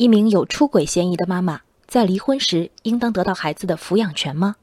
一名有出轨嫌疑的妈妈在离婚时应当得到孩子的抚养权吗？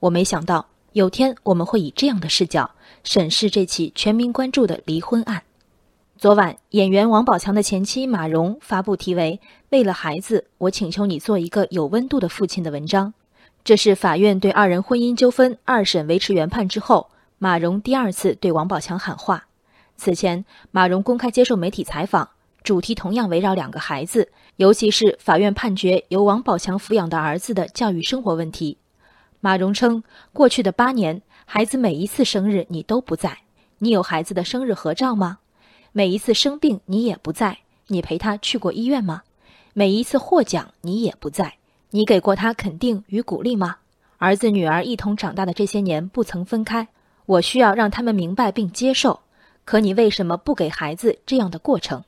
我没想到有天我们会以这样的视角审视这起全民关注的离婚案。昨晚，演员王宝强的前妻马蓉发布题为《为了孩子，我请求你做一个有温度的父亲》的文章。这是法院对二人婚姻纠纷二审维持原判之后，马蓉第二次对王宝强喊话。此前，马蓉公开接受媒体采访。主题同样围绕两个孩子，尤其是法院判决由王宝强抚养的儿子的教育生活问题。马蓉称，过去的八年，孩子每一次生日你都不在，你有孩子的生日合照吗？每一次生病你也不在，你陪他去过医院吗？每一次获奖你也不在，你给过他肯定与鼓励吗？儿子女儿一同长大的这些年不曾分开，我需要让他们明白并接受。可你为什么不给孩子这样的过程？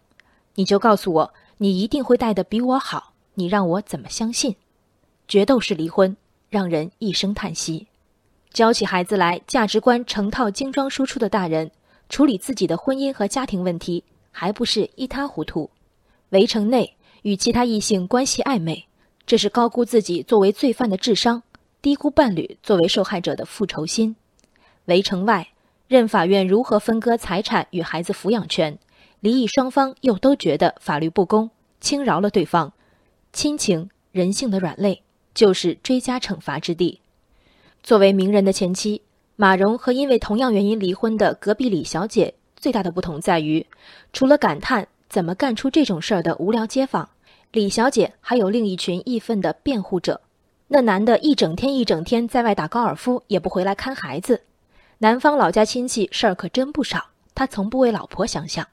你就告诉我，你一定会带的比我好，你让我怎么相信？决斗式离婚让人一声叹息。教起孩子来，价值观成套精装输出的大人，处理自己的婚姻和家庭问题还不是一塌糊涂？围城内与其他异性关系暧昧，这是高估自己作为罪犯的智商，低估伴侣作为受害者的复仇心。围城外，任法院如何分割财产与孩子抚养权。离异双方又都觉得法律不公，轻饶了对方，亲情人性的软肋就是追加惩罚之地。作为名人的前妻，马蓉和因为同样原因离婚的隔壁李小姐最大的不同在于，除了感叹怎么干出这种事儿的无聊街坊，李小姐还有另一群义愤的辩护者。那男的一整天一整天在外打高尔夫，也不回来看孩子。男方老家亲戚事儿可真不少，他从不为老婆想想。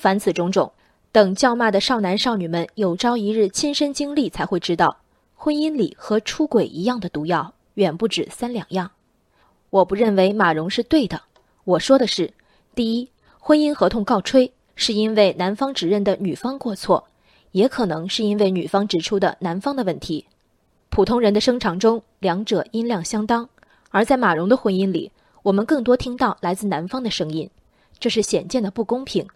凡此种种，等叫骂的少男少女们有朝一日亲身经历，才会知道，婚姻里和出轨一样的毒药远不止三两样。我不认为马蓉是对的。我说的是，第一，婚姻合同告吹是因为男方指认的女方过错，也可能是因为女方指出的男方的问题。普通人的声场中，两者音量相当，而在马蓉的婚姻里，我们更多听到来自男方的声音，这是显见的不公平。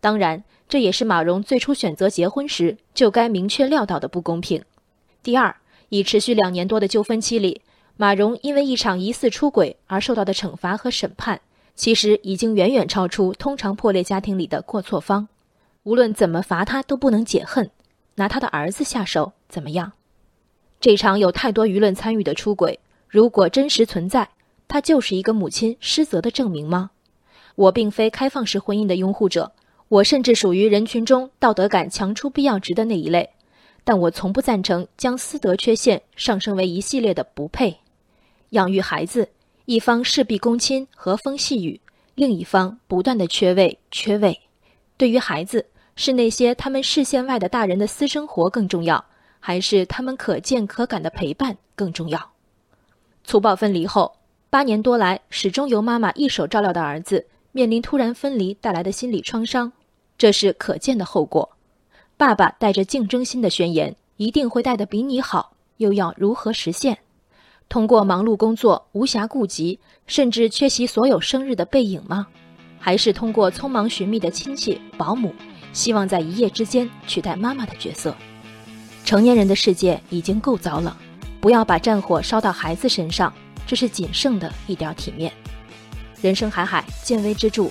当然，这也是马蓉最初选择结婚时就该明确料到的不公平。第二，已持续两年多的纠纷期里，马蓉因为一场疑似出轨而受到的惩罚和审判，其实已经远远超出通常破裂家庭里的过错方。无论怎么罚他都不能解恨，拿他的儿子下手怎么样？这场有太多舆论参与的出轨，如果真实存在，它就是一个母亲失责的证明吗？我并非开放式婚姻的拥护者。我甚至属于人群中道德感强出必要值的那一类，但我从不赞成将私德缺陷上升为一系列的不配。养育孩子，一方事必躬亲和风细雨，另一方不断的缺位缺位。对于孩子，是那些他们视线外的大人的私生活更重要，还是他们可见可感的陪伴更重要？粗暴分离后，八年多来始终由妈妈一手照料的儿子，面临突然分离带来的心理创伤。这是可见的后果。爸爸带着竞争心的宣言，一定会带得比你好，又要如何实现？通过忙碌工作、无暇顾及，甚至缺席所有生日的背影吗？还是通过匆忙寻觅的亲戚、保姆，希望在一夜之间取代妈妈的角色？成年人的世界已经够糟了，不要把战火烧到孩子身上，这是仅剩的一点体面。人生海海，见微知著。